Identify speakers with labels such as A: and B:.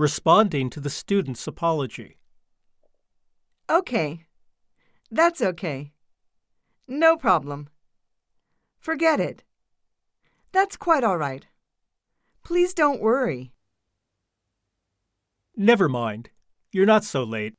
A: responding to the student's apology.
B: Okay. That's okay. No problem. Forget it. That's quite all right. Please don't worry.
A: Never mind. You're not so late.